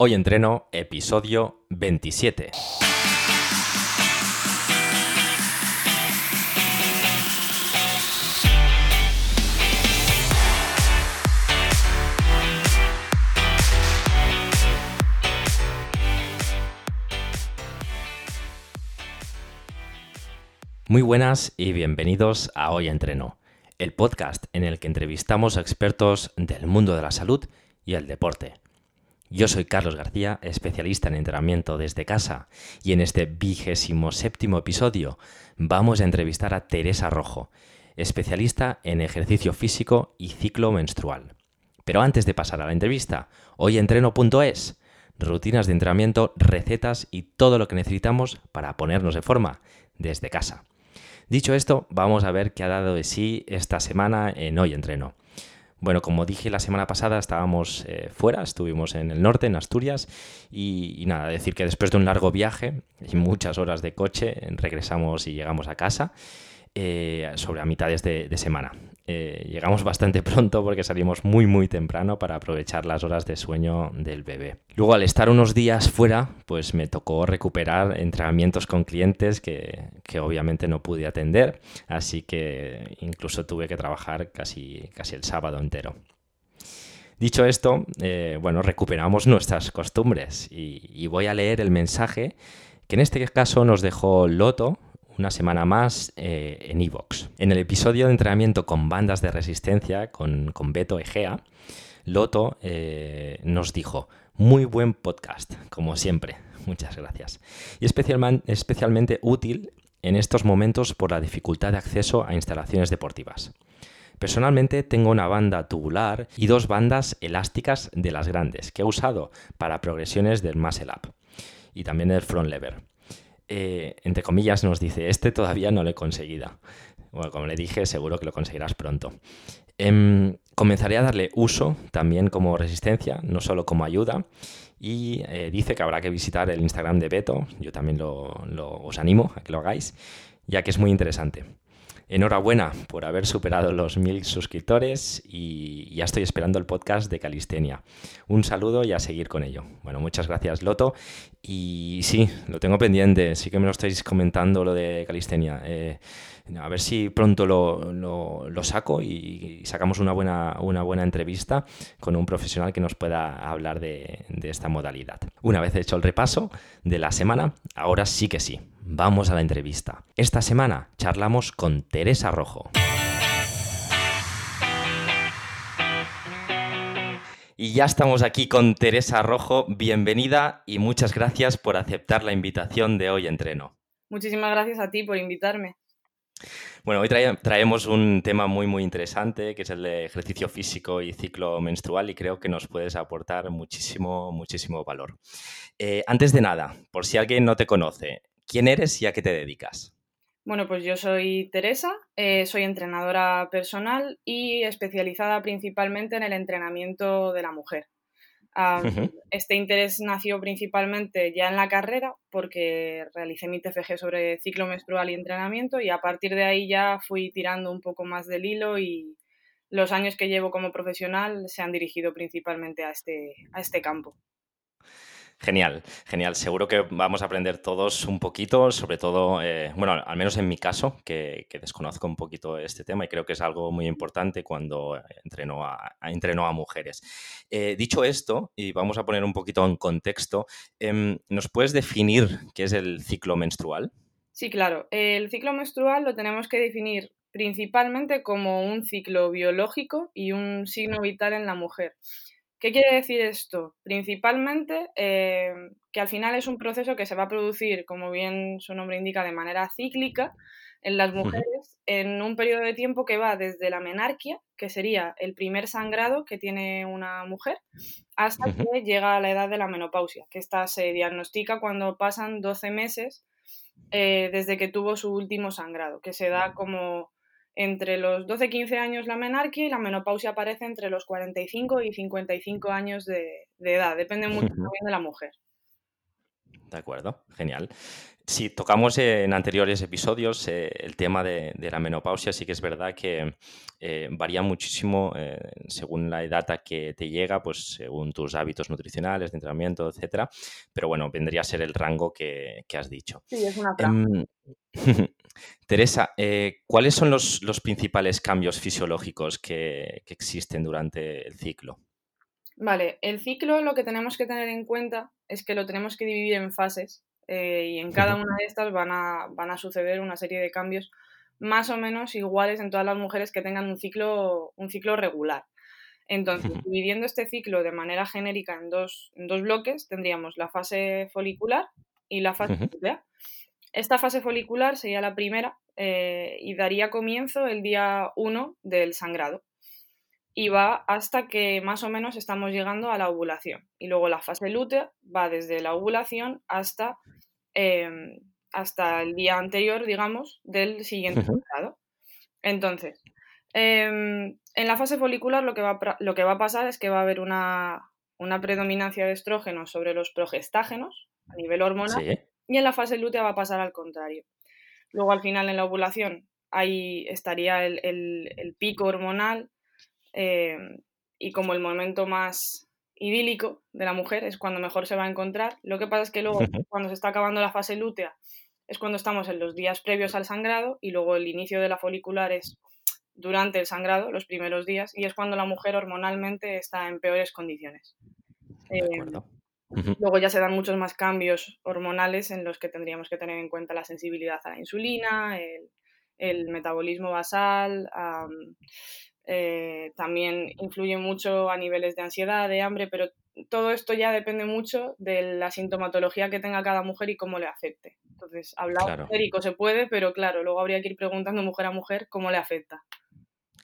Hoy entreno episodio 27. Muy buenas y bienvenidos a Hoy Entreno, el podcast en el que entrevistamos a expertos del mundo de la salud y el deporte. Yo soy Carlos García, especialista en entrenamiento desde casa, y en este vigésimo séptimo episodio vamos a entrevistar a Teresa Rojo, especialista en ejercicio físico y ciclo menstrual. Pero antes de pasar a la entrevista, hoy entreno.es, rutinas de entrenamiento, recetas y todo lo que necesitamos para ponernos de forma desde casa. Dicho esto, vamos a ver qué ha dado de sí esta semana en Hoy Entreno. Bueno, como dije la semana pasada, estábamos eh, fuera, estuvimos en el norte, en Asturias, y, nada, decir que después de un largo viaje y muchas horas de coche, regresamos y llegamos a casa eh, sobre a mitades de semana. Eh, llegamos bastante pronto porque salimos muy muy temprano para aprovechar las horas de sueño del bebé. Luego al estar unos días fuera, pues me tocó recuperar entrenamientos con clientes que, obviamente no pude atender, así que incluso tuve que trabajar casi, casi el sábado entero. Dicho esto, eh, bueno, recuperamos nuestras costumbres y voy a leer el mensaje que en este caso nos dejó Loto, una semana más eh, en Evox. En el episodio de entrenamiento con bandas de resistencia con, con Beto Egea, Loto eh, nos dijo, muy buen podcast, como siempre, muchas gracias. Y especialmente útil en estos momentos por la dificultad de acceso a instalaciones deportivas. Personalmente tengo una banda tubular y dos bandas elásticas de las grandes que he usado para progresiones del muscle up y también del front lever. Eh, entre comillas, nos dice, este todavía no lo he conseguido. Bueno, como le dije, seguro que lo conseguirás pronto. Em, comenzaré a darle uso también como resistencia, no solo como ayuda. Y eh, dice que habrá que visitar el Instagram de Beto. Yo también lo, os animo a que lo hagáis, ya que es muy interesante. Enhorabuena por haber superado los mil suscriptores y ya estoy esperando el podcast de Calistenia. Un saludo y a seguir con ello. Bueno, muchas gracias Loto. Y sí, lo tengo pendiente, sí que me lo estáis comentando lo de Calistenia. Eh, a ver si pronto lo, saco y, sacamos una buena, una buena entrevista con un profesional que nos pueda hablar de, de esta modalidad. Una vez hecho el repaso de la semana, ahora sí que sí, vamos a la entrevista. Esta semana charlamos con Teresa Rojo. Y ya estamos aquí con Teresa Rojo. Bienvenida y muchas gracias por aceptar la invitación de hoy entreno. Muchísimas gracias a ti por invitarme. Bueno, hoy traemos un tema muy, muy interesante, que es el de ejercicio físico y ciclo menstrual, y creo que nos puedes aportar muchísimo, muchísimo valor. Eh, antes de nada, por si alguien no te conoce, ¿quién eres y a qué te dedicas? Bueno, pues yo soy Teresa, eh, soy entrenadora personal y especializada principalmente en el entrenamiento de la mujer. Este interés nació principalmente ya en la carrera porque realicé mi TFG sobre ciclo menstrual y entrenamiento y a partir de ahí ya fui tirando un poco más del hilo y los años que llevo como profesional se han dirigido principalmente a este, a este campo. Genial, genial. Seguro que vamos a aprender todos un poquito, sobre todo, eh, bueno, al menos en mi caso, que, desconozco un poquito este tema y creo que es algo muy importante cuando entreno a, entreno a mujeres. Eh, dicho esto, y vamos a poner un poquito en contexto, em, ¿nos puedes definir qué es el ciclo menstrual? Sí, claro. El ciclo menstrual lo tenemos que definir principalmente como un ciclo biológico y un signo vital en la mujer. ¿Qué quiere decir esto? Principalmente eh, que al final es un proceso que se va a producir, como bien su nombre indica, de manera cíclica en las mujeres en un periodo de tiempo que va desde la menarquia, que sería el primer sangrado que tiene una mujer, hasta que llega a la edad de la menopausia, que esta se diagnostica cuando pasan 12 meses eh, desde que tuvo su último sangrado, que se da como entre los 12-15 años la menarquia y la menopausia aparece entre los 45 y 55 años de, edad. Depende mucho también de la mujer. De acuerdo, genial. Si tocamos en anteriores episodios eh, el tema de, la menopausia, sí que es verdad que eh, varía muchísimo eh, según la edad a que te llega, pues según tus hábitos nutricionales, de entrenamiento, etcétera. Pero bueno, vendría a ser el rango que, has dicho. Sí, es una Teresa, ¿cuáles son los, principales cambios fisiológicos que existen durante el ciclo? Vale, el ciclo lo que tenemos que tener en cuenta es que lo tenemos que dividir en fases eh, y en cada una de estas van a, van a suceder una serie de cambios más o menos iguales en todas las mujeres que tengan un ciclo, un ciclo regular. Entonces, dividiendo este ciclo de manera genérica en dos, dos bloques, tendríamos la fase folicular y la fase uh Esta fase folicular sería la primera eh, y daría comienzo el día 1 del sangrado y va hasta que más o menos estamos llegando a la ovulación. Y luego la fase lútea va desde la ovulación hasta, em, hasta el día anterior, digamos, del siguiente sangrado. Entonces, em, en la fase folicular lo que, va, lo que va a pasar es que va a haber una, predominancia de estrógenos sobre los progestágenos a nivel hormonal y en la fase lútea va a pasar al contrario. Luego al final en la ovulación ahí estaría el, el pico hormonal Em, y como el momento más idílico de la mujer es cuando mejor se va a encontrar. Lo que pasa es que luego, cuando se está acabando la fase lútea, es cuando estamos en los días previos al sangrado y luego el inicio de la folicular es durante el sangrado, los primeros días, y es cuando la mujer hormonalmente está en peores condiciones. Luego ya se dan muchos más cambios hormonales en los que tendríamos que tener en cuenta la sensibilidad a la insulina, el, metabolismo basal, eh, también influye mucho a niveles de ansiedad, de hambre, pero todo esto ya depende mucho de la sintomatología que tenga cada mujer y cómo le afecte. Entonces, hablar claro. se puede, pero claro, luego habría que ir preguntando mujer a mujer cómo le afecta.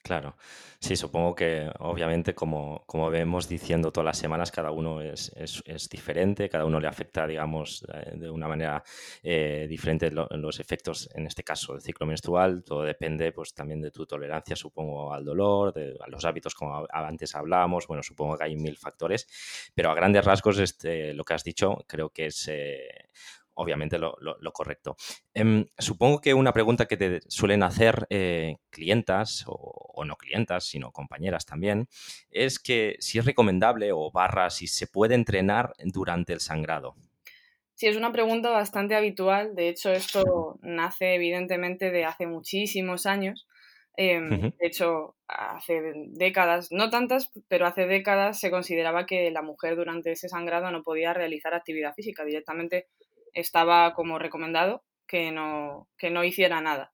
Claro, sí, supongo que obviamente como, como vemos diciendo todas las semanas, cada uno es, es, diferente, cada uno le afecta, digamos, eh, de una manera eh, diferente los efectos, en este caso, del ciclo menstrual, todo depende pues también de tu tolerancia, supongo, al dolor, de, a los hábitos, como antes hablábamos, bueno, supongo que hay mil factores, pero a grandes rasgos este, lo que has dicho creo que es... Eh, obviamente lo, correcto. Em, supongo que una pregunta que te suelen hacer eh, clientas o, no clientas, sino compañeras también, es que si es recomendable o barra si se puede entrenar durante el sangrado. Sí, es una pregunta bastante habitual. De hecho, esto nace evidentemente de hace muchísimos años. Em, de hecho, hace décadas, no tantas, pero hace décadas se consideraba que la mujer durante ese sangrado no podía realizar actividad física. Directamente estaba como recomendado que no, que no hiciera nada.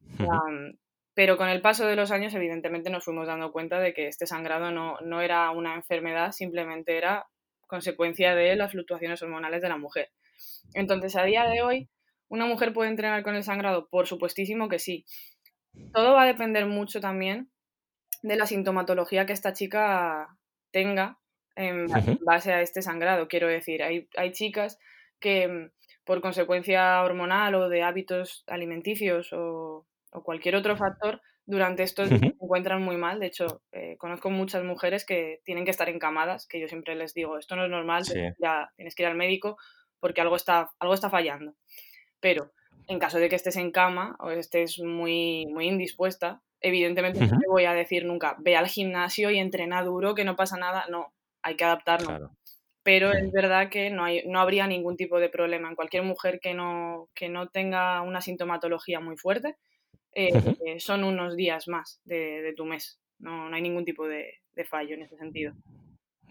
pero con el paso de los años, evidentemente, nos fuimos dando cuenta de que este sangrado no, no era una enfermedad, simplemente era consecuencia de las fluctuaciones hormonales de la mujer. Entonces, a día de hoy, ¿una mujer puede entrenar con el sangrado? Por supuestísimo que sí. Todo va a depender mucho también de la sintomatología que esta chica tenga en base a este sangrado. Quiero decir, hay, hay chicas que mm, por consecuencia hormonal o de hábitos alimenticios o, cualquier otro factor, durante estos días se encuentran muy mal. De hecho, eh, conozco muchas mujeres que tienen que estar encamadas, que yo siempre les digo, esto no es normal, ya tienes que ir al médico porque algo está, algo está fallando. Pero en caso de que estés en cama o estés muy, muy indispuesta, evidentemente no te voy a decir nunca, ve al gimnasio y entrena duro, que no pasa nada. No, hay que adaptarnos pero es verdad que no, hay, no habría ningún tipo de problema en cualquier mujer que no, que no tenga una sintomatología muy fuerte. Eh, eh, son unos días más de, tu mes. No, no, hay ningún tipo de fallo en ese sentido.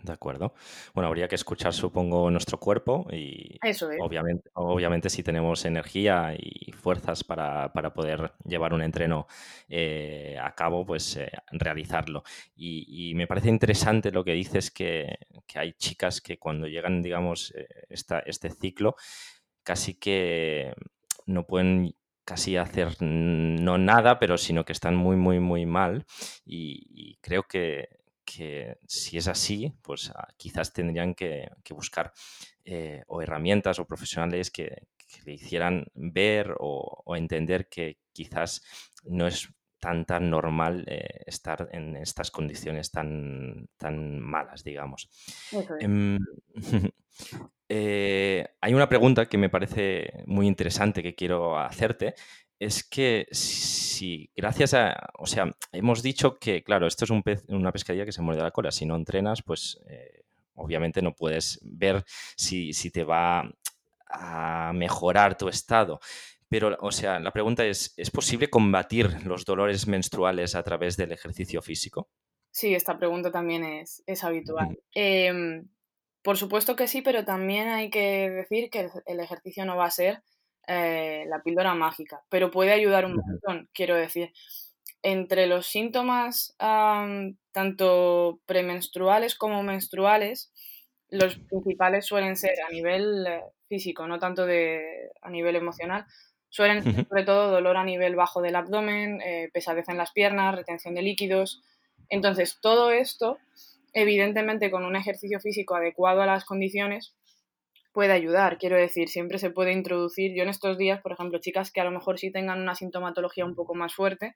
De acuerdo. Bueno, habría que escuchar, supongo, nuestro cuerpo y Eso obviamente, obviamente si tenemos energía y fuerzas para, poder llevar un entreno eh, a cabo, pues eh, realizarlo. Y, me parece interesante lo que dices que, que hay chicas que cuando llegan, digamos, eh, esta, este ciclo, casi que no pueden casi hacer no nada, pero sino que están muy, muy, muy mal. y creo que que si es así, pues ah, quizás tendrían que, buscar eh, o herramientas o profesionales que, le hicieran ver o, entender que quizás no es tan tan normal eh, estar en estas condiciones tan, tan malas, digamos. Em, eh, hay una pregunta que me parece muy interesante que quiero hacerte. Es que si gracias a, o sea, hemos dicho que, claro, esto es un pez, una pescadilla que se muerde la cola. Si no entrenas, pues eh, obviamente no puedes ver si, si te va a mejorar tu estado. Pero, o sea, la pregunta es, ¿es posible combatir los dolores menstruales a través del ejercicio físico? Sí, esta pregunta también es, es habitual. Em, por supuesto que sí, pero también hay que decir que el ejercicio no va a ser eh, la píldora mágica, pero puede ayudar un montón, quiero decir. Entre los síntomas tanto premenstruales como menstruales, los principales suelen ser a nivel eh, físico, no tanto de, a nivel emocional, suelen ser sobre todo dolor a nivel bajo del abdomen, eh, pesadez en las piernas, retención de líquidos. Entonces, todo esto, evidentemente con un ejercicio físico adecuado a las condiciones, puede ayudar. Quiero decir, siempre se puede introducir. Yo en estos días, por ejemplo, chicas que a lo mejor sí tengan una sintomatología un poco más fuerte,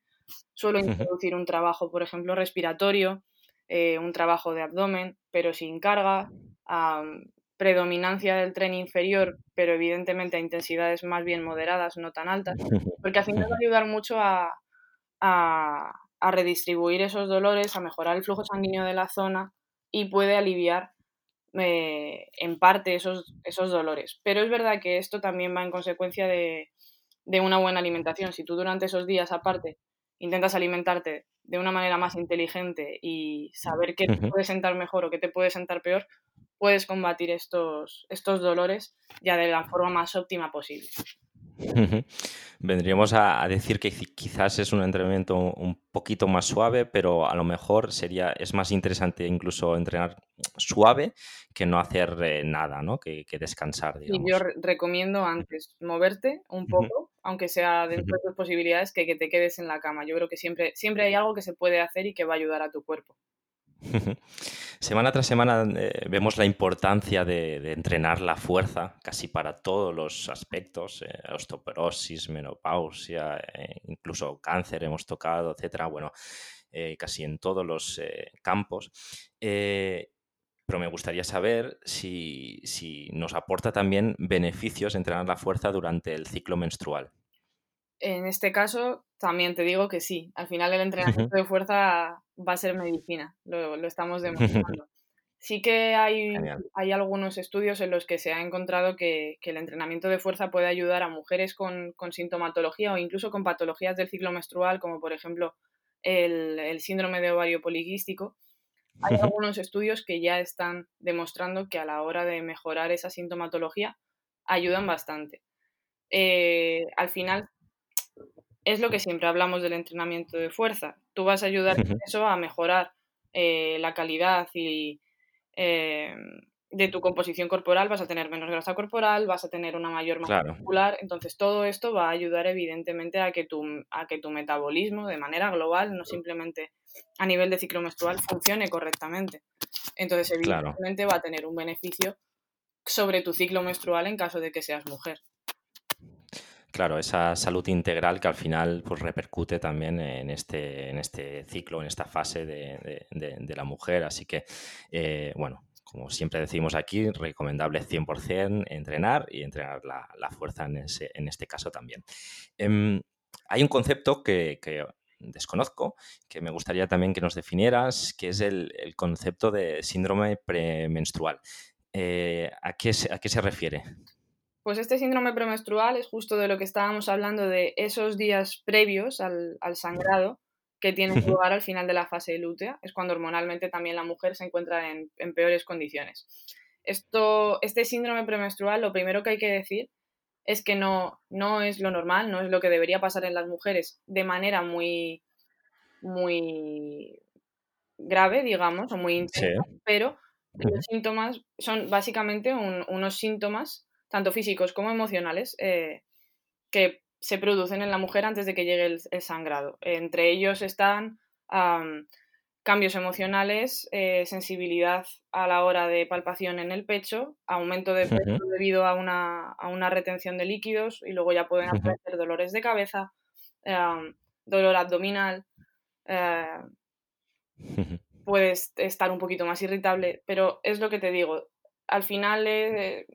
suelo introducir un trabajo, por ejemplo, respiratorio, eh, un trabajo de abdomen, pero sin carga, predominancia del tren inferior, pero evidentemente a intensidades más bien moderadas, no tan altas, porque al final va a ayudar mucho a, a, a redistribuir esos dolores, a mejorar el flujo sanguíneo de la zona y puede aliviar eh, en parte esos, esos dolores. Pero es verdad que esto también va en consecuencia de, una buena alimentación. Si tú durante esos días aparte intentas alimentarte de una manera más inteligente y saber qué te puede sentar mejor o qué te puede sentar peor, puedes combatir estos, estos dolores ya de la forma más óptima posible. Vendríamos a, decir que quizás es un entrenamiento un poquito más suave, pero a lo mejor sería, es más interesante incluso entrenar suave que no hacer eh, nada, ¿no? Que, descansar. Y yo recomiendo antes moverte un poco, aunque sea dentro de tus posibilidades, que, que te quedes en la cama. Yo creo que siempre, siempre hay algo que se puede hacer y que va a ayudar a tu cuerpo. Semana tras semana eh, vemos la importancia de, entrenar la fuerza casi para todos los aspectos, eh, osteoporosis, menopausia, eh, incluso cáncer hemos tocado, etcétera. Bueno, casi en todos los campos. pero me gustaría saber si, si nos aporta también beneficios entrenar la fuerza durante el ciclo menstrual. En este caso, también te digo que sí. Al final el entrenamiento de fuerza va a ser medicina, lo, estamos demostrando. Sí que hay, hay, algunos estudios en los que se ha encontrado que, el entrenamiento de fuerza puede ayudar a mujeres con, sintomatología o incluso con patologías del ciclo menstrual, como por ejemplo el, síndrome de ovario poliquístico. Hay algunos estudios que ya están demostrando que a la hora de mejorar esa sintomatología ayudan bastante. Eh, al final es lo que siempre hablamos del entrenamiento de fuerza. Tú vas a ayudar en eso a mejorar eh, la calidad y, eh, de tu composición corporal, vas a tener menos grasa corporal, vas a tener una mayor masa muscular. Entonces, todo esto va a ayudar, evidentemente, a que, tu, a que tu metabolismo, de manera global, no simplemente a nivel de ciclo menstrual, funcione correctamente. Entonces, evidentemente, va a tener un beneficio sobre tu ciclo menstrual en caso de que seas mujer. Claro, esa salud integral que al final pues, repercute también en este, en este ciclo, en esta fase de, la mujer. Así que, eh, bueno, como siempre decimos aquí, recomendable 100% entrenar y entrenar la, fuerza en, ese, en, este caso también. Em, hay un concepto que, desconozco, que me gustaría también que nos definieras, que es el, concepto de síndrome premenstrual. Eh, ¿a, qué, ¿A qué se refiere? Pues este síndrome premenstrual es justo de lo que estábamos hablando de esos días previos al, sangrado que tienen lugar al final de la fase lútea. Es cuando hormonalmente también la mujer se encuentra en, peores condiciones. Esto, este síndrome premenstrual, lo primero que hay que decir es que no, no es lo normal, no es lo que debería pasar en las mujeres de manera muy, muy grave, digamos, o muy intensa, pero los síntomas son básicamente unos síntomas tanto físicos como emocionales, eh, que se producen en la mujer antes de que llegue el, sangrado. Entre ellos están cambios emocionales, eh, sensibilidad a la hora de palpación en el pecho, aumento de peso debido a una, retención de líquidos y luego ya pueden aparecer dolores de cabeza, dolor abdominal, eh, puedes estar un poquito más irritable, pero es lo que te digo, al final eh,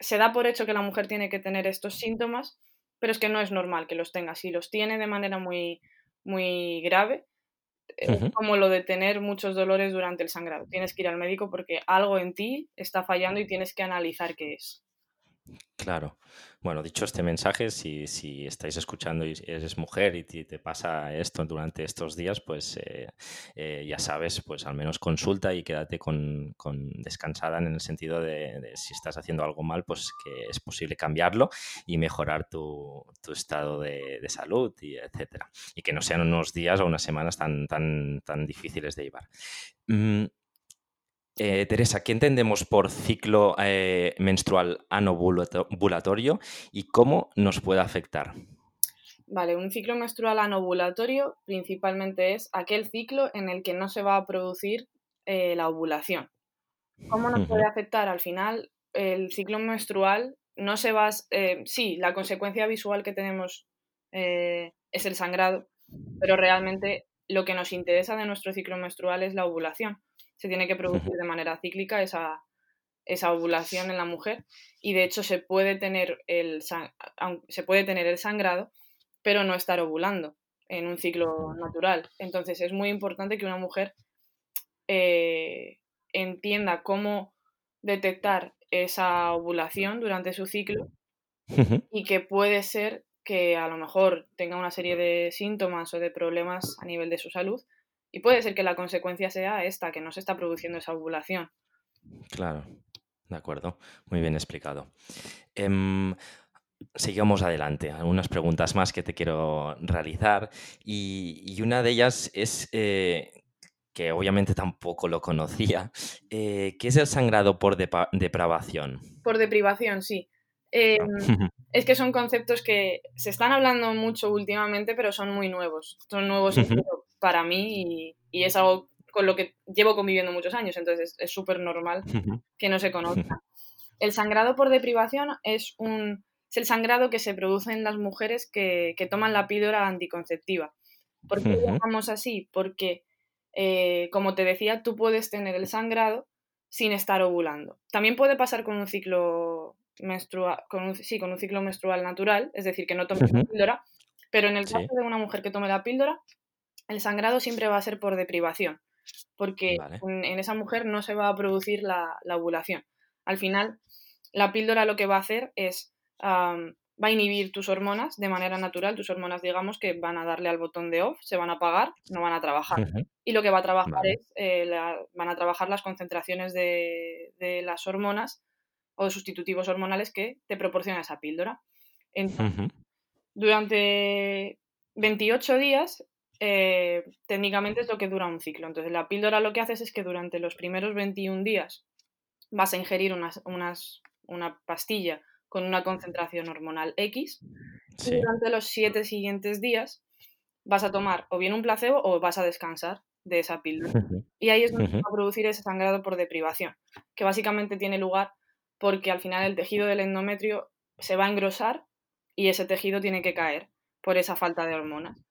se da por hecho que la mujer tiene que tener estos síntomas, pero es que no es normal que los tenga. Si los tiene de manera muy, muy grave, es como lo de tener muchos dolores durante el sangrado. Tienes que ir al médico porque algo en ti está fallando y tienes que analizar qué es. Claro. Bueno, dicho este mensaje, si, si estáis escuchando y eres mujer y te, pasa esto durante estos días, pues eh, eh, ya sabes, pues al menos consulta y quédate con, descansada en el sentido de, si estás haciendo algo mal, pues que es posible cambiarlo y mejorar tu, estado de, salud y etcétera. Y que no sean unos días o unas semanas tan, tan, tan difíciles de llevar. Mm, eh, Teresa, ¿qué entendemos por ciclo eh, menstrual anovulatorio y cómo nos puede afectar? Vale, un ciclo menstrual anovulatorio principalmente es aquel ciclo en el que no se va a producir eh, la ovulación. ¿Cómo nos puede afectar? Al final, el ciclo menstrual no se va. sí, la consecuencia visual que tenemos es el sangrado, pero realmente lo que nos interesa de nuestro ciclo menstrual es la ovulación se tiene que producir de manera cíclica esa, esa ovulación en la mujer. Y de hecho se puede tener el, se puede tener el sangrado, pero no estar ovulando en un ciclo natural. Entonces es muy importante que una mujer eh, entienda cómo detectar esa ovulación durante su ciclo y que puede ser que a lo mejor tenga una serie de síntomas o de problemas a nivel de su salud y puede ser que la consecuencia sea esta, que no se está produciendo esa ovulación. Claro, de acuerdo. Muy bien explicado. Em, sigamos adelante. Algunas preguntas más que te quiero realizar. Y, una de ellas es, eh, que obviamente tampoco lo conocía, eh, ¿qué es el sangrado por depravación? Por deprivación, sí. Em, es que son conceptos que se están hablando mucho últimamente, pero son muy nuevos. Son nuevos para mí y, es algo con lo que llevo conviviendo muchos años, entonces es súper normal que no se conozca. El sangrado por deprivación es, un, es el sangrado que se produce en las mujeres que, toman la píldora anticonceptiva. ¿Por qué lo llamamos así? Porque, eh, como te decía, tú puedes tener el sangrado sin estar ovulando. También puede pasar con un ciclo menstrual, con sí, con un ciclo menstrual natural, es decir, que no tomes la píldora, pero en el caso de una mujer que tome la píldora, el sangrado siempre va a ser por deprivación, porque en, esa mujer no se va a producir la, ovulación. Al final, la píldora lo que va a hacer es, va a inhibir tus hormonas de manera natural, tus hormonas digamos que van a darle al botón de off, se van a apagar, no van a trabajar. Y lo que va a trabajar es, eh, van a trabajar las concentraciones de, las hormonas o sustitutivos hormonales que te proporciona esa píldora. Entonces, durante 28 días eh, técnicamente es lo que dura un ciclo. Entonces, la píldora lo que haces es que durante los primeros 21 días vas a ingerir unas, una pastilla con una concentración hormonal X y durante los 7 siguientes días vas a tomar o bien un placebo o vas a descansar de esa píldora. Y ahí es donde va a producir ese sangrado por deprivación, que básicamente tiene lugar porque al final el tejido del endometrio se va a engrosar y ese tejido tiene que caer por esa falta de hormonas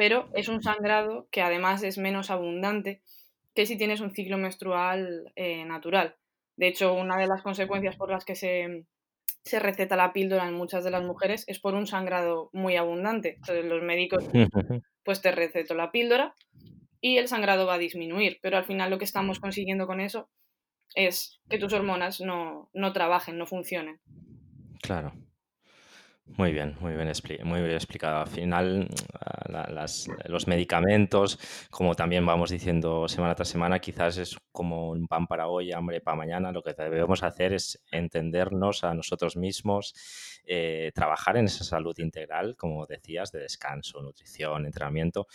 pero es un sangrado que además es menos abundante que si tienes un ciclo menstrual eh, natural. De hecho, una de las consecuencias por las que se, receta la píldora en muchas de las mujeres es por un sangrado muy abundante. Entonces, los médicos, pues te receto la píldora y el sangrado va a disminuir, pero al final lo que estamos consiguiendo con eso es que tus hormonas no, no trabajen, no funcionen. Claro. Muy bien, muy bien, muy bien explicado. Al final, los medicamentos, como también vamos diciendo semana tras semana, quizás es como un pan para hoy, hambre para mañana. Lo que debemos hacer es entendernos a nosotros mismos, eh, trabajar en esa salud integral, como decías, de descanso, nutrición, entrenamiento.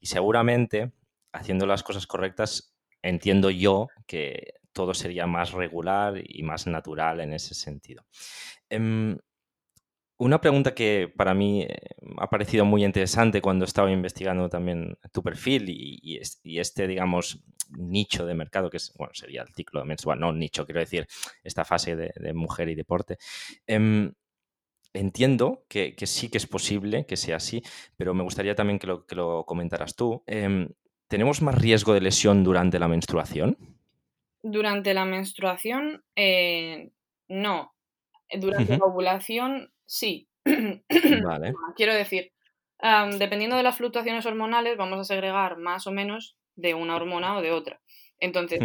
Y seguramente, haciendo las cosas correctas, entiendo yo que todo sería más regular y más natural en ese sentido. Em, una pregunta que para mí eh, ha parecido muy interesante cuando estaba investigando también tu perfil y, este, digamos, nicho de mercado, que es, bueno, sería el ciclo menstrual, no nicho, quiero decir, esta fase de, mujer y deporte. Em, entiendo que, sí que es posible que sea así, pero me gustaría también que lo, que lo comentaras tú. Em, ¿Tenemos más riesgo de lesión durante la menstruación? Durante la menstruación, eh, no Durante la ovulación, sí. Vale. Quiero decir, dependiendo de las fluctuaciones hormonales, vamos a segregar más o menos de una hormona o de otra. Entonces,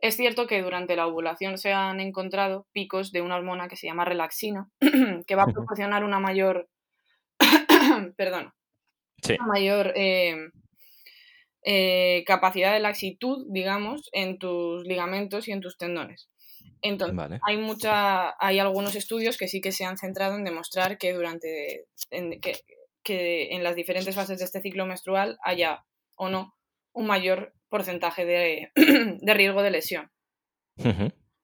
es cierto que durante la ovulación se han encontrado picos de una hormona que se llama relaxina, que va a proporcionar una mayor, perdón, Sí, una mayor eh, eh, capacidad de laxitud, digamos, en tus ligamentos y en tus tendones. Entonces, vale. hay mucha, hay algunos estudios que sí que se han centrado en demostrar que durante, en, que, que en las diferentes fases de este ciclo menstrual haya o no un mayor porcentaje de, de riesgo de lesión.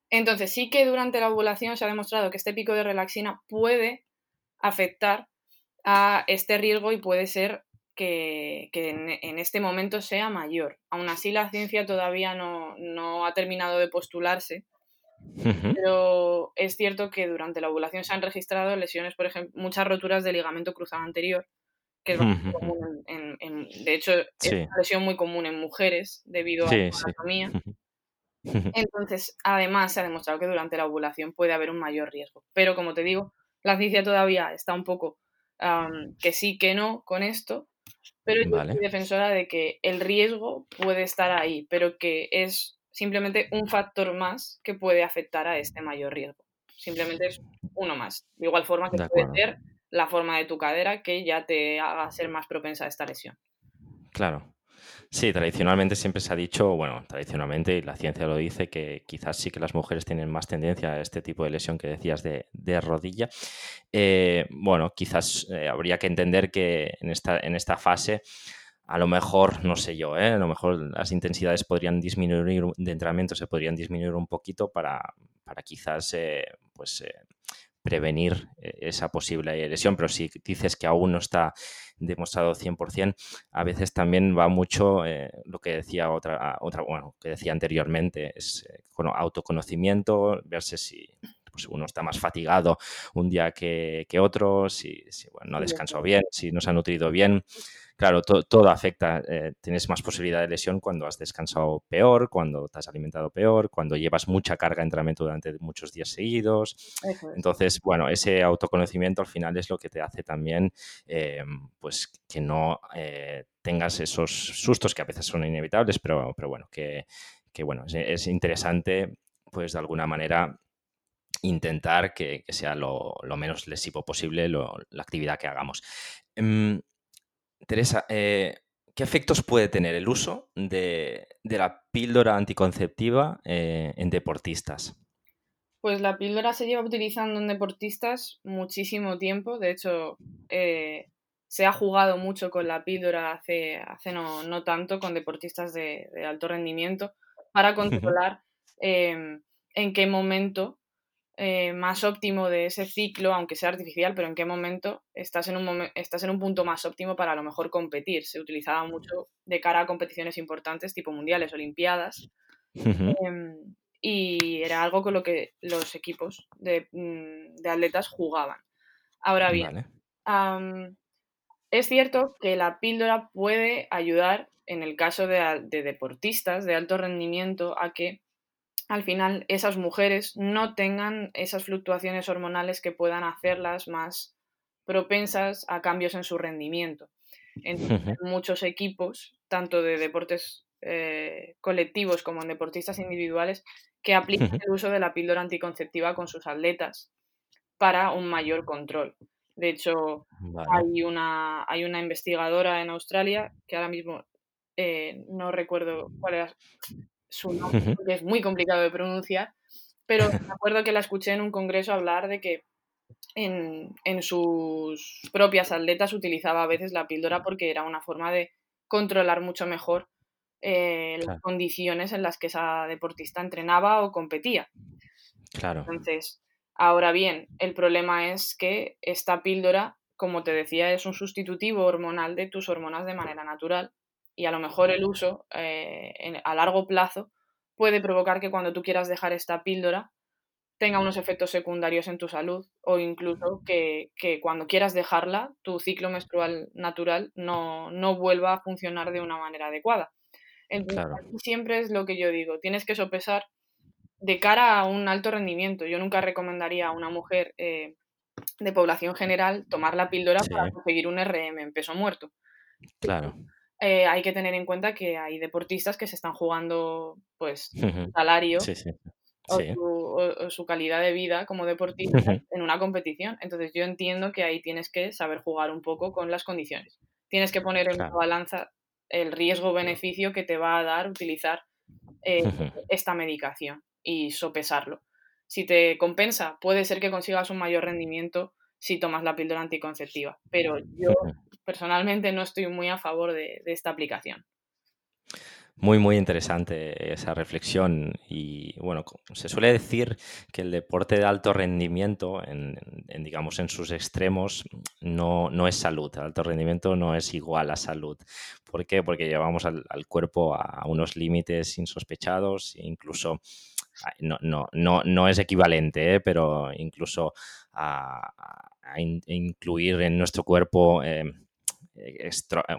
Entonces, sí que durante la ovulación se ha demostrado que este pico de relaxina puede afectar a este riesgo y puede ser que, que en, en este momento sea mayor. Aún así, la ciencia todavía no, no ha terminado de postularse, Pero es cierto que durante la ovulación se han registrado lesiones, por ejemplo, muchas roturas de ligamento cruzado anterior, que es bastante común en, en- en- de hecho, es una lesión muy común en mujeres debido a sí. anatomía. Entonces, además, se ha demostrado que durante la ovulación puede haber un mayor riesgo. Pero, como te digo, la ciencia todavía está un poco que sí, que no con esto. Pero yo Vale. soy defensora de que el riesgo puede estar ahí, pero que es simplemente un factor más que puede afectar a este mayor riesgo. Simplemente es uno más. De igual forma que De puede ser la forma de tu cadera que ya te haga ser más propensa a esta lesión. Claro. Sí, tradicionalmente siempre se ha dicho, bueno, tradicionalmente, y la ciencia lo dice, que quizás sí que las mujeres tienen más tendencia a este tipo de lesión que decías de, de rodilla. Eh, bueno, quizás eh, habría que entender que en esta, en esta fase, a lo mejor, no sé yo, ¿eh? a lo mejor las intensidades podrían disminuir de entrenamiento, se podrían disminuir un poquito para, para quizás, eh, pues, eh, prevenir eh, esa posible lesión, pero si dices que aún no está demostrado 100%, a veces también va mucho lo que decía otra, otra, bueno, que decía anteriormente, es con autoconocimiento, verse si pues, uno está más fatigado un día que, que otro, si, si, bueno, no ha descansado bien, si no se ha nutrido bien. Claro, to- todo afecta. eh, tienes más posibilidad de lesión cuando has descansado peor, cuando te has alimentado peor, cuando llevas mucha carga de entrenamiento durante muchos días seguidos. Es. Entonces, bueno, ese autoconocimiento al final es lo que te hace también, eh, pues, que no eh, tengas esos sustos que a veces son inevitables, pero, pero bueno, que, que, bueno, es, es interesante, pues, de alguna manera intentar que, que sea lo, lo menos lesivo posible lo- la actividad que hagamos. Em, Teresa, eh, ¿qué efectos puede tener el uso de, de la píldora anticonceptiva eh, en deportistas? Pues la píldora se lleva utilizando en deportistas muchísimo tiempo. De hecho, eh, se ha jugado mucho con la píldora hace, hace no, no tanto con deportistas de, de alto rendimiento para controlar eh, en qué momento eh, más óptimo de ese ciclo, aunque sea artificial, pero en qué momento estás en, un momen- estás en un punto más óptimo para a lo mejor competir. Se utilizaba mucho de cara a competiciones importantes tipo mundiales, olimpiadas. Em, y era algo con lo que los equipos de, mm, de atletas jugaban. Ahora bien, Vale. es cierto que la píldora puede ayudar en el caso de deportistas de alto rendimiento a que al final esas mujeres no tengan esas fluctuaciones hormonales que puedan hacerlas más propensas a cambios en su rendimiento. Entonces, muchos equipos, tanto de deportes eh, colectivos como en deportistas individuales, que aplican el uso de la píldora anticonceptiva con sus atletas para un mayor control. De hecho, Vale. hay una, hay una investigadora en Australia que ahora mismo eh, no recuerdo cuál era su nombre, es muy complicado de pronunciar, pero me acuerdo que la escuché en un congreso hablar de que en, en sus propias atletas utilizaba a veces la píldora porque era una forma de controlar mucho mejor eh, las condiciones en las que esa deportista entrenaba o competía. claro. Entonces, ahora bien, el problema es que esta píldora, como te decía, es un sustitutivo hormonal de tus hormonas de manera natural y a lo mejor el uso eh, en- a largo plazo puede provocar que cuando tú quieras dejar esta píldora tenga unos efectos secundarios en tu salud o incluso que, que cuando quieras dejarla, tu ciclo menstrual natural no, no vuelva a funcionar de una manera adecuada. Entonces, Claro. aquí siempre es lo que yo digo, tienes que sopesar de cara a un alto rendimiento. Yo nunca recomendaría a una mujer eh, de población general tomar la píldora para conseguir un RM en peso muerto. Claro. Eh, hay que tener en cuenta que hay deportistas que se están jugando pues salario O, su, calidad de vida como deportista en una competición. Entonces yo entiendo que ahí tienes que saber jugar un poco con las condiciones. Tienes que poner en la balanza el riesgo-beneficio que te va a dar utilizar eh, esta medicación y sopesarlo. Si te compensa, puede ser que consigas un mayor rendimiento si tomas la píldora anticonceptiva, pero yo personalmente no estoy muy a favor de, esta aplicación. Muy, muy interesante esa reflexión. Y bueno, se suele decir que el deporte de alto rendimiento, en, digamos, en sus extremos, no, no, es salud. El alto rendimiento no es igual a salud. ¿Por qué? Porque llevamos al, cuerpo a unos límites insospechados, incluso no, no, no, no es equivalente, ¿eh? pero incluso a, incluir en nuestro cuerpo eh, eh,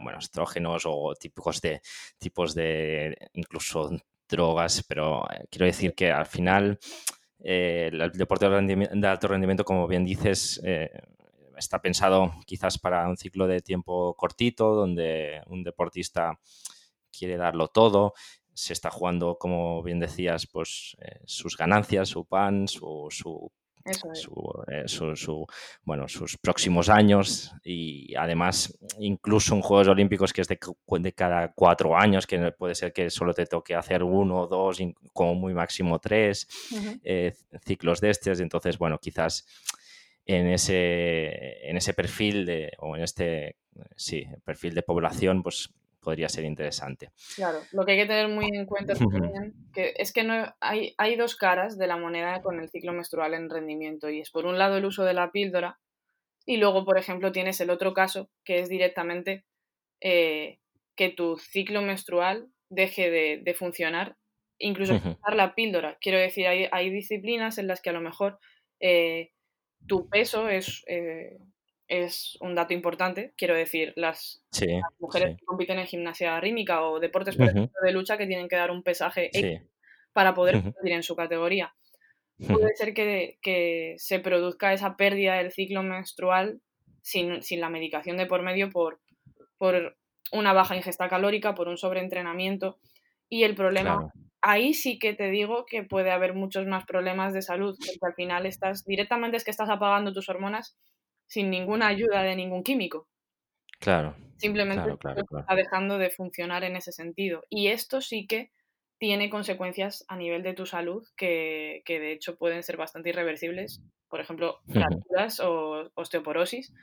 bueno, estrógenos o típicos de tipos de incluso drogas, pero quiero decir que al final el deporte de, alto rendimiento, como bien dices, está pensado quizás para un ciclo de tiempo cortito, donde un deportista quiere darlo todo se está jugando, como bien decías, pues eh, sus ganancias, su pan, su, su, eh, bueno, sus próximos años y además incluso en Juegos Olímpicos que es de, cada cuatro años, que puede ser que solo te toque hacer uno o dos, como muy máximo tres eh, ciclos de estos. Entonces, bueno, quizás en ese, en ese perfil de, o en este sí, perfil de población, pues podría ser interesante. Claro, lo que hay que tener muy en cuenta también que es que no hay, hay dos caras de la moneda con el ciclo menstrual en rendimiento y es por un lado el uso de la píldora y luego, por ejemplo, tienes el otro caso que es directamente eh, que tu ciclo menstrual deje de, funcionar, incluso usar la píldora. Quiero decir, hay, hay, disciplinas en las que a lo mejor eh, tu peso es, eh, es un dato importante. Quiero decir, las, mujeres que compiten en gimnasia rítmica o deportes de lucha que tienen que dar un pesaje para poder competir en su categoría. Puede ser que, se produzca esa pérdida del ciclo menstrual sin, la medicación de por medio por, por una baja ingesta calórica, por un sobreentrenamiento. Y el problema, ahí sí que te digo que puede haber muchos más problemas de salud, porque al final estás, directamente es que estás apagando tus hormonas sin ninguna ayuda de ningún químico. Claro. Simplemente está dejando de funcionar en ese sentido. Y esto sí que tiene consecuencias a nivel de tu salud que, de hecho pueden ser bastante irreversibles, por ejemplo, fracturas o osteoporosis.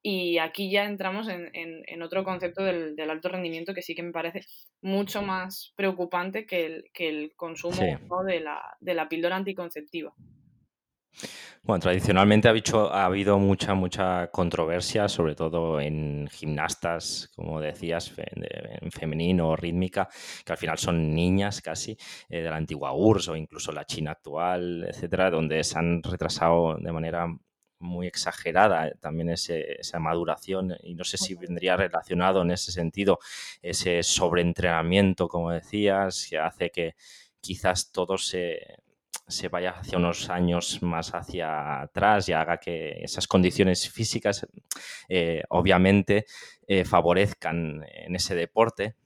Y aquí ya entramos en, otro concepto del, alto rendimiento que sí que me parece mucho más preocupante que el, que el consumo de, la, de la píldora anticonceptiva. Bueno, tradicionalmente ha, ha habido mucha, mucha controversia, sobre todo en gimnastas, como decías, en femenino o rítmica, que al final son niñas casi, eh, de la antigua URSS o incluso la China actual, etcétera, donde se han retrasado de manera muy exagerada también esa maduración. Y no sé si vendría relacionado en ese sentido ese sobreentrenamiento, como decías, que hace que quizás todo se se vaya hacia unos años más hacia atrás y haga que esas condiciones físicas eh, obviamente eh, favorezcan en ese deporte,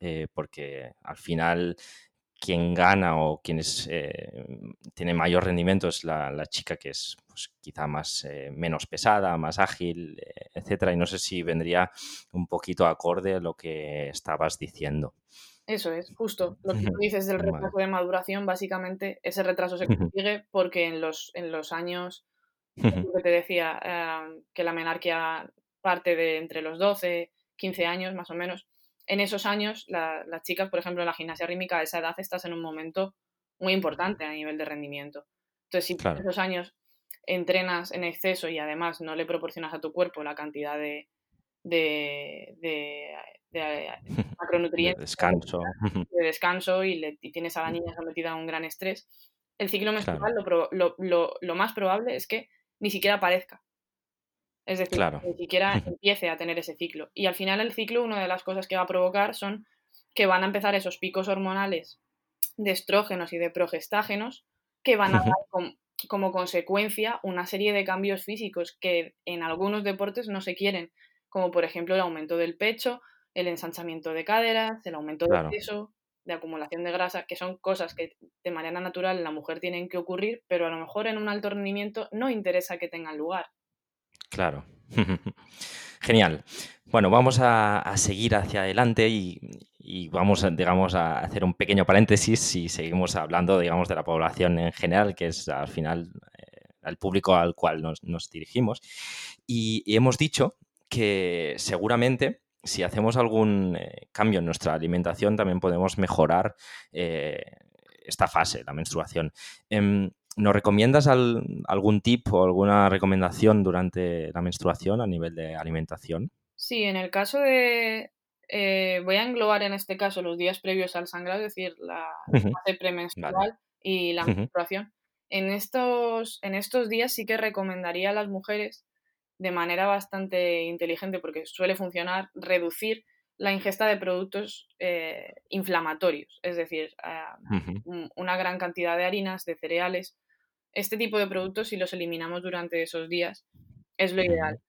eh, porque al final quien gana o quien tiene mayor rendimiento es la, chica que es pues, quizá más menos pesada, más ágil, etcétera. Y no sé si vendría un poquito acorde a lo que estabas diciendo. Eso es, justo. Lo que tú dices del retraso de maduración, básicamente ese retraso se consigue porque en los, en los años que te decía em, que la menarquia parte de entre los 12, 15 años más o menos. En esos años, las chicas, por ejemplo, en la gimnasia rítmica, a esa edad estás en un momento muy importante a nivel de rendimiento. Entonces, si en esos años entrenas en exceso y además no le proporcionas a tu cuerpo la cantidad de, de, de macronutrientes. De descanso. De descanso y, le, tienes a la niña sometida a un gran estrés. El ciclo menstrual lo, lo, lo, más probable es que ni siquiera aparezca. Es decir, ni siquiera empiece a tener ese ciclo. Y al final el ciclo, una de las cosas que va a provocar son que van a empezar esos picos hormonales de estrógenos y de progestágenos que van a dar como consecuencia una serie de cambios físicos que en algunos deportes no se quieren, como por ejemplo el aumento del pecho, el ensanchamiento de caderas, el aumento del peso, de acumulación de grasa, que son cosas que de manera natural en la mujer tienen que ocurrir, pero a lo mejor en un alto rendimiento no interesa que tengan lugar. Claro. Genial. Bueno, vamos a, seguir hacia adelante y, vamos, a, digamos, a hacer un pequeño paréntesis si seguimos hablando, digamos, de la población en general, que es al final eh, el público al cual nos, dirigimos. Y, hemos dicho que seguramente si hacemos algún eh, cambio en nuestra alimentación también podemos mejorar eh, esta fase, la menstruación. Em, ¿Nos recomiendas algún tip o alguna recomendación durante la menstruación a nivel de alimentación? Sí, en el caso de... Eh, voy a englobar en este caso los días previos al sangrado, es decir, la fase premenstrual y la menstruación. En estos, en estos días sí que recomendaría a las mujeres de manera bastante inteligente, porque suele funcionar, reducir la ingesta de productos eh, inflamatorios, es decir, ah, una gran cantidad de harinas, de cereales, este tipo de productos, si los eliminamos durante esos días, es lo ideal.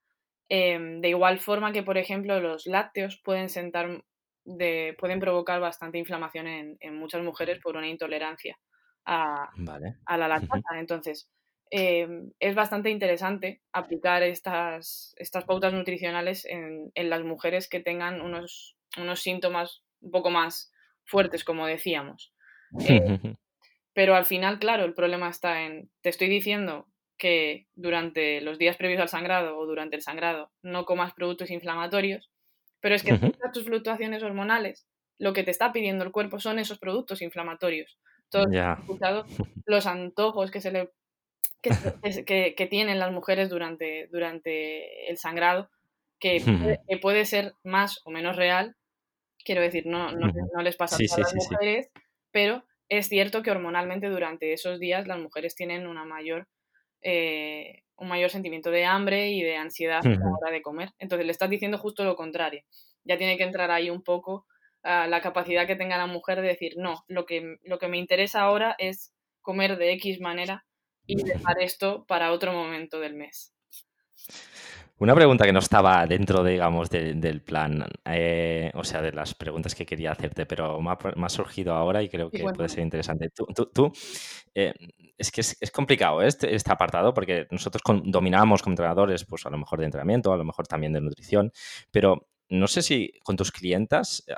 Em, de igual forma que, por ejemplo, los lácteos pueden sentar de, pueden provocar bastante inflamación en, muchas mujeres por una intolerancia a, la lactosa. Entonces, em, es bastante interesante aplicar estas, estas pautas nutricionales en, en, las mujeres que tengan unos, unos síntomas un poco más fuertes, como decíamos. Eh, pero al final, claro, el problema está en, te estoy diciendo que durante los días previos al sangrado o durante el sangrado no comas productos inflamatorios, pero es que tus fluctuaciones hormonales, lo que te está pidiendo el cuerpo son esos productos inflamatorios. Todos los antojos que se le que, tienen las mujeres durante, durante el sangrado, que, puede, ser más o menos real, quiero decir, no, no, les pasa a todas las mujeres, pero es cierto que hormonalmente durante esos días las mujeres tienen una mayor, eh, un mayor sentimiento de hambre y de ansiedad a la hora de comer. Entonces le estás diciendo justo lo contrario. Ya tiene que entrar ahí un poco la capacidad que tenga la mujer de decir, no, lo que, lo que me interesa ahora es comer de X manera y dejar esto para otro momento del mes. Una pregunta que no estaba dentro, digamos, del plan, eh, o sea, de las preguntas que quería hacerte, pero me ha, surgido ahora y creo que puede ser interesante. Tú, eh, es que es, complicado este, este, apartado porque nosotros dominamos como entrenadores, pues a lo mejor de entrenamiento, a lo mejor también de nutrición, pero no sé si con tus clientas eh,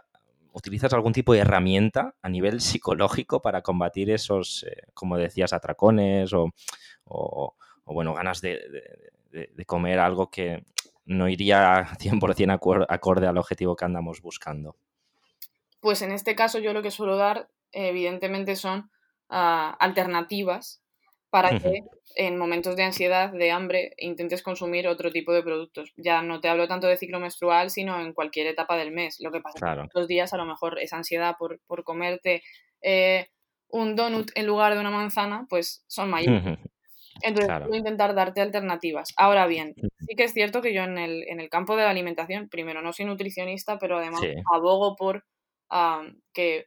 utilizas algún tipo de herramienta a nivel psicológico para combatir esos, como decías, atracones o, bueno, ganas de de, comer algo que no iría 100% acorde al objetivo que andamos buscando? Pues en este caso yo lo que suelo dar, evidentemente, son ah, alternativas para que en momentos de ansiedad, de hambre, intentes consumir otro tipo de productos. Ya no te hablo tanto de ciclo menstrual, sino en cualquier etapa del mes. Lo que pasa es que estos días a lo mejor esa ansiedad por, comerte eh, un donut en lugar de una manzana, pues son mayores. Entonces, voy a intentar darte alternativas. Ahora bien, sí que es cierto que yo en el, en el campo de la alimentación, primero no soy nutricionista, pero además abogo por que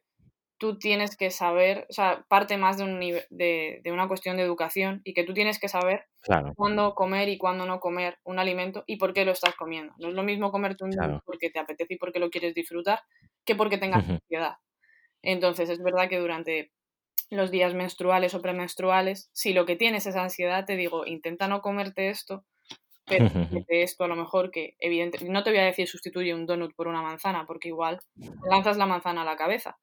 tú tienes que saber, o sea, parte más de, un de, de, una cuestión de educación y que tú tienes que saber cuándo comer y cuándo no comer un alimento y por qué lo estás comiendo. No es lo mismo comerte un claro. porque te apetece y porque lo quieres disfrutar que porque tengas ansiedad. Entonces, es verdad que durante los días menstruales o premenstruales, si lo que tienes es ansiedad, te digo, intenta no comerte esto, pero de esto a lo mejor que, evidentemente, no te voy a decir sustituye un donut por una manzana, porque igual lanzas la manzana a la cabeza.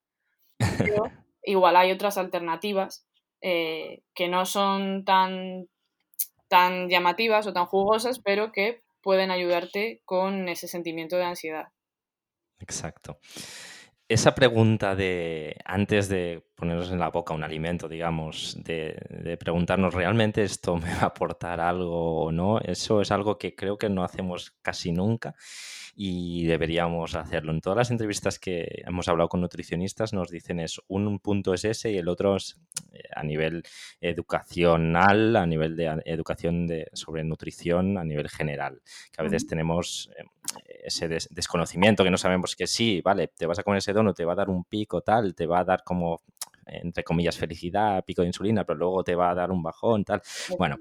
Pero igual hay otras alternativas eh, que no son tan, tan llamativas o tan jugosas, pero que pueden ayudarte con ese sentimiento de ansiedad. Exacto. Esa pregunta de antes de ponernos en la boca un alimento, digamos, de, preguntarnos realmente esto me va a aportar algo o no, eso es algo que creo que no hacemos casi nunca y deberíamos hacerlo. En todas las entrevistas que hemos hablado con nutricionistas nos dicen es un punto es ese y el otro es eh, a nivel educacional, a nivel de educación de, sobre nutrición a nivel general, que a veces tenemos eh, ese desconocimiento que no sabemos que sí, vale, te vas a comer ese dono, te va a dar un pico tal, te va a dar como entre comillas, felicidad, pico de insulina, pero luego te va a dar un bajón, tal. Bueno,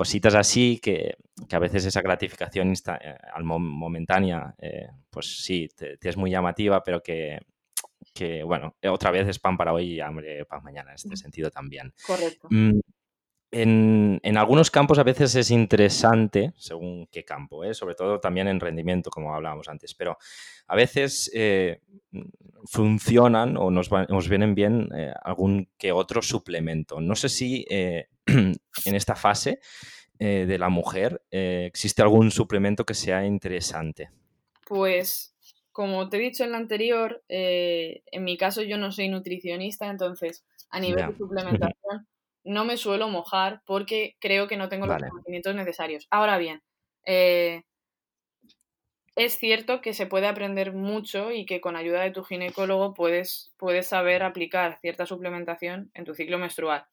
cositas así que, a veces esa gratificación eh, al momentánea, eh, pues sí, te, es muy llamativa, pero que, que, bueno, otra vez es pan para hoy y hambre para mañana, en este sentido también. Correcto. Mm, en, algunos campos a veces es interesante, según qué campo, ¿eh? sobre todo también en rendimiento, como hablábamos antes, pero a veces eh, funcionan o nos, vienen bien eh, algún que otro suplemento. No sé si en esta fase de la mujer existe algún suplemento que sea interesante. Pues, como te he dicho en la anterior, en mi caso yo no soy nutricionista, entonces a nivel de suplementación no me suelo mojar porque creo que no tengo los conocimientos necesarios. Ahora bien, eh, es cierto que se puede aprender mucho y que con ayuda de tu ginecólogo puedes, puedes saber aplicar cierta suplementación en tu ciclo menstrual.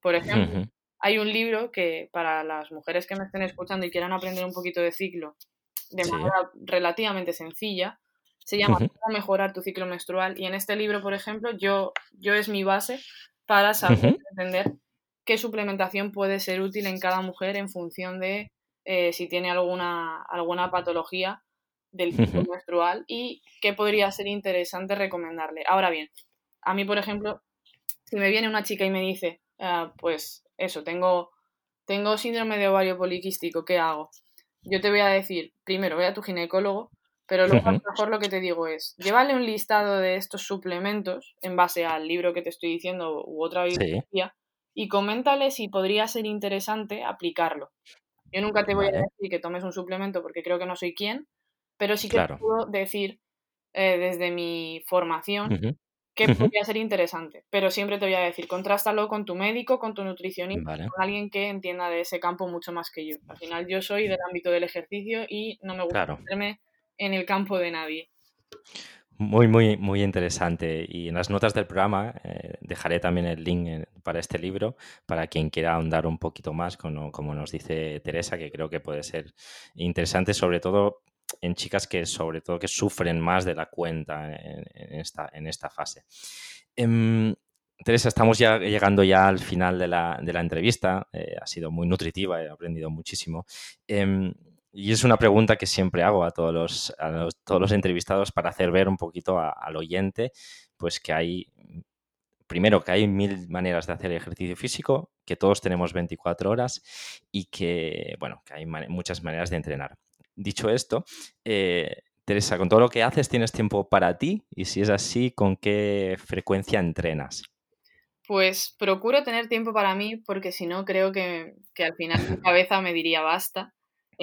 Por ejemplo, hay un libro que para las mujeres que me estén escuchando y quieran aprender un poquito de ciclo de manera relativamente sencilla, se llama Cómo mejorar tu ciclo menstrual. Y en este libro, por ejemplo, yo, yo es mi base para saber entender qué suplementación puede ser útil en cada mujer en función de eh, si tiene alguna, alguna patología del ciclo menstrual y qué podría ser interesante recomendarle. Ahora bien, a mí, por ejemplo, si me viene una chica y me dice, ah, pues eso, tengo, tengo síndrome de ovario poliquístico, ¿qué hago? Yo te voy a decir, primero, ve a tu ginecólogo, pero luego a lo mejor lo que te digo es, llévale un listado de estos suplementos en base al libro que te estoy diciendo u otra bibliografía y coméntale si podría ser interesante aplicarlo. Yo nunca te voy a decir que tomes un suplemento porque creo que no soy quien, pero sí que te puedo decir eh, desde mi formación que podría ser interesante. Pero siempre te voy a decir, contrástalo con tu médico, con tu nutricionista, con alguien que entienda de ese campo mucho más que yo. Al final yo soy del ámbito del ejercicio y no me gusta meterme en el campo de nadie. Muy, muy, muy interesante. Y en las notas del programa eh, dejaré también el link eh, para este libro, para quien quiera ahondar un poquito más, como, como, nos dice Teresa, que creo que puede ser interesante, sobre todo en chicas que sobre todo que sufren más de la cuenta en, esta, en esta fase. Em, Teresa, estamos ya llegando ya al final de la, de la entrevista. Eh, ha sido muy nutritiva, he aprendido muchísimo. Em, y es una pregunta que siempre hago a todos los, todos los entrevistados para hacer ver un poquito al oyente, pues que hay, primero, que hay mil maneras de hacer ejercicio físico, que todos tenemos 24 horas y que, bueno, que hay muchas maneras de entrenar. Dicho esto, eh, Teresa, con todo lo que haces, ¿tienes tiempo para ti? Y si es así, ¿con qué frecuencia entrenas? Pues procuro tener tiempo para mí porque si no creo que, que al final mi cabeza me diría basta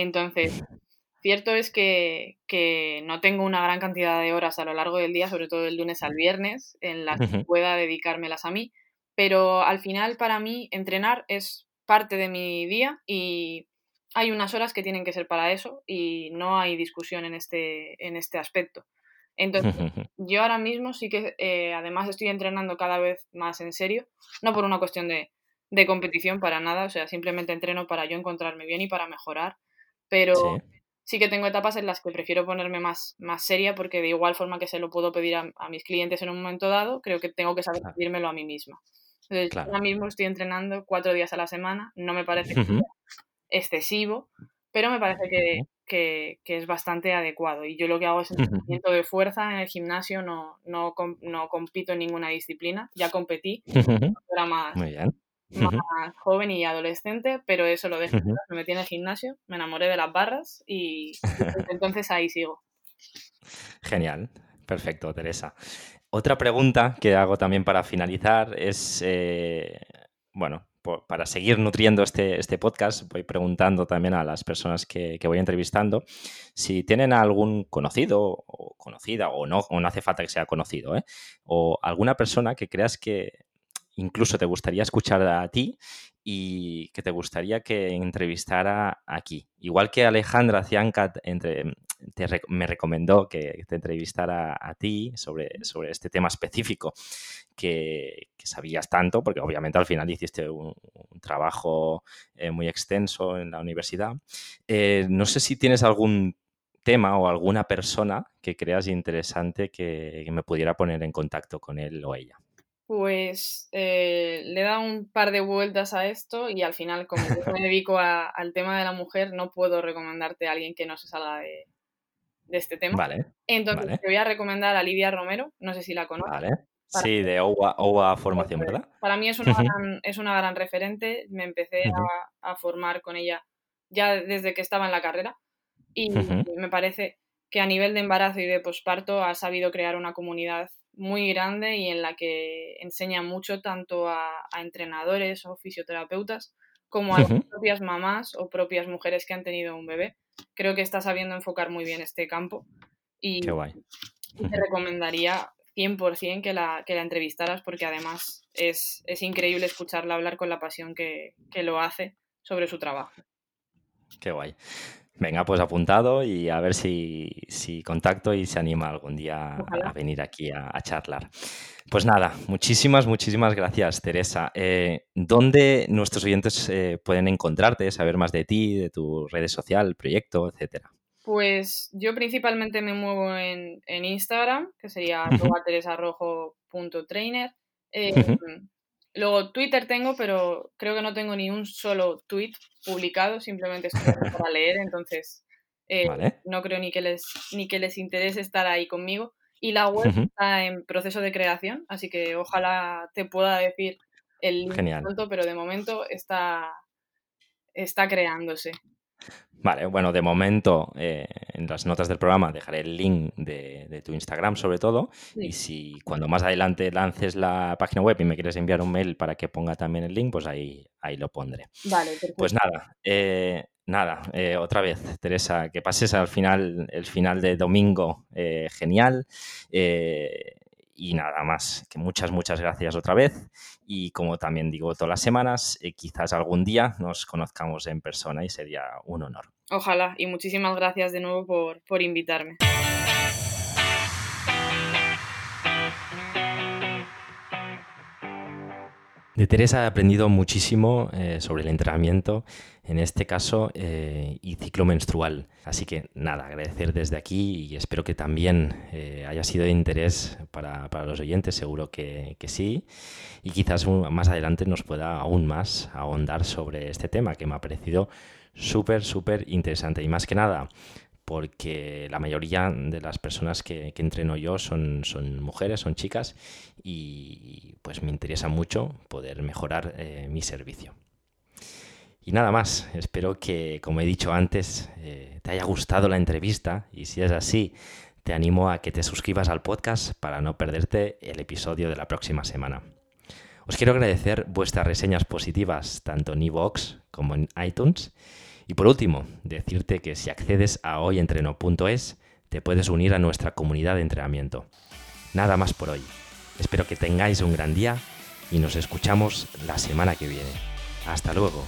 entonces, cierto es que, no tengo una gran cantidad de horas a lo largo del día, sobre todo del lunes al viernes, en las que pueda dedicármelas a mí, pero al final para mí entrenar es parte de mi día y hay unas horas que tienen que ser para eso y no hay discusión en este, en este aspecto. Entonces, yo ahora mismo sí que eh, además estoy entrenando cada vez más en serio, no por una cuestión de, de competición para nada, o sea, simplemente entreno para yo encontrarme bien y para mejorar pero sí. que tengo etapas en las que prefiero ponerme más, más seria porque de igual forma que se lo puedo pedir a, mis clientes en un momento dado, creo que tengo que saber pedírmelo a mí misma. Entonces, ahora mismo estoy entrenando cuatro días a la semana, no me parece excesivo, pero me parece que, que, es bastante adecuado. Y yo lo que hago es entrenamiento de fuerza en el gimnasio, no, no, no compito en ninguna disciplina, ya competí, era más, más joven y adolescente, pero eso lo dejé. Me metí en el gimnasio, me enamoré de las barras y entonces ahí sigo. Genial, perfecto, Teresa. Otra pregunta que hago también para finalizar es, eh, bueno, para seguir nutriendo este, este, podcast, voy preguntando también a las personas que, voy entrevistando si tienen algún conocido o conocida, o no, o no hace falta que sea conocido, ¿eh? o alguna persona que creas que incluso te gustaría escuchar a ti y que te gustaría que entrevistara aquí. Igual que Alejandra Ciancat entre, me recomendó que te entrevistara a ti sobre, sobre este tema específico que, sabías tanto, porque obviamente al final hiciste un, trabajo eh, muy extenso en la universidad. Eh, no sé si tienes algún tema o alguna persona que creas interesante que me pudiera poner en contacto con él o ella. Pues eh, le he dado un par de vueltas a esto y al final, como yo me dedico al tema de la mujer, no puedo recomendarte a alguien que no se salga de, este tema. Vale. Entonces te voy a recomendar a Lidia Romero, no sé si la conoces. Vale. Sí, de OWA, Formación, ¿verdad? Para mí es una, gran, es una gran referente. Me empecé a, formar con ella ya desde que estaba en la carrera y me parece que a nivel de embarazo y de posparto ha sabido crear una comunidad muy grande y en la que enseña mucho tanto a, entrenadores o fisioterapeutas como a las propias mamás o propias mujeres que han tenido un bebé. Creo que está sabiendo enfocar muy bien este campo y, Qué guay. te recomendaría 100% que la, que la entrevistaras porque además es, increíble escucharla hablar con la pasión que, que lo hace sobre su trabajo. Qué guay. Venga, pues apuntado y a ver si, contacto y se anima algún día a venir aquí a, charlar. Pues nada, muchísimas, muchísimas gracias, Teresa. Eh, ¿Dónde nuestros oyentes eh, pueden encontrarte, saber más de ti, de tu redes social, proyecto, etcétera? Pues yo principalmente me muevo en, Instagram, que sería teresarrojo.trainer. Luego Twitter tengo, pero creo que no tengo ni un solo tweet publicado, simplemente estoy para leer, entonces eh, no creo ni que, les, ni que les interese estar ahí conmigo. Y la web está en proceso de creación, así que ojalá te pueda decir el Genial. pero de momento está, está creándose. Vale, bueno, de momento eh, en las notas del programa dejaré el link de, tu Instagram sobre todo y si cuando más adelante lances la página web y me quieres enviar un mail para que ponga también el link, pues ahí, ahí lo pondré. Vale, Pues nada, eh, nada, eh, otra vez, Teresa, que pases al final, el final de domingo genial y nada más, que muchas, muchas gracias otra vez. Y como también digo todas las semanas, eh, quizás algún día nos conozcamos en persona y sería un honor. Ojalá, y muchísimas gracias de nuevo por, por invitarme. De Teresa he aprendido muchísimo eh, sobre el entrenamiento, en este caso, eh, y ciclo menstrual. Así que nada, agradecer desde aquí y espero que también eh, haya sido de interés para, los oyentes, seguro que, que, sí. Y quizás más adelante nos pueda aún más ahondar sobre este tema que me ha parecido súper, súper interesante. Y más que nada, porque la mayoría de las personas que, entreno yo son, son, mujeres, son chicas, y pues me interesa mucho poder mejorar eh, mi servicio. Y nada más, espero que, como he dicho antes, eh, te haya gustado la entrevista y si es así, te animo a que te suscribas al podcast para no perderte el episodio de la próxima semana. Os quiero agradecer vuestras reseñas positivas tanto en iVoox como en iTunes y por último, decirte que si accedes a hoyentreno.es, te puedes unir a nuestra comunidad de entrenamiento. Nada más por hoy. Espero que tengáis un gran día y nos escuchamos la semana que viene. Hasta luego.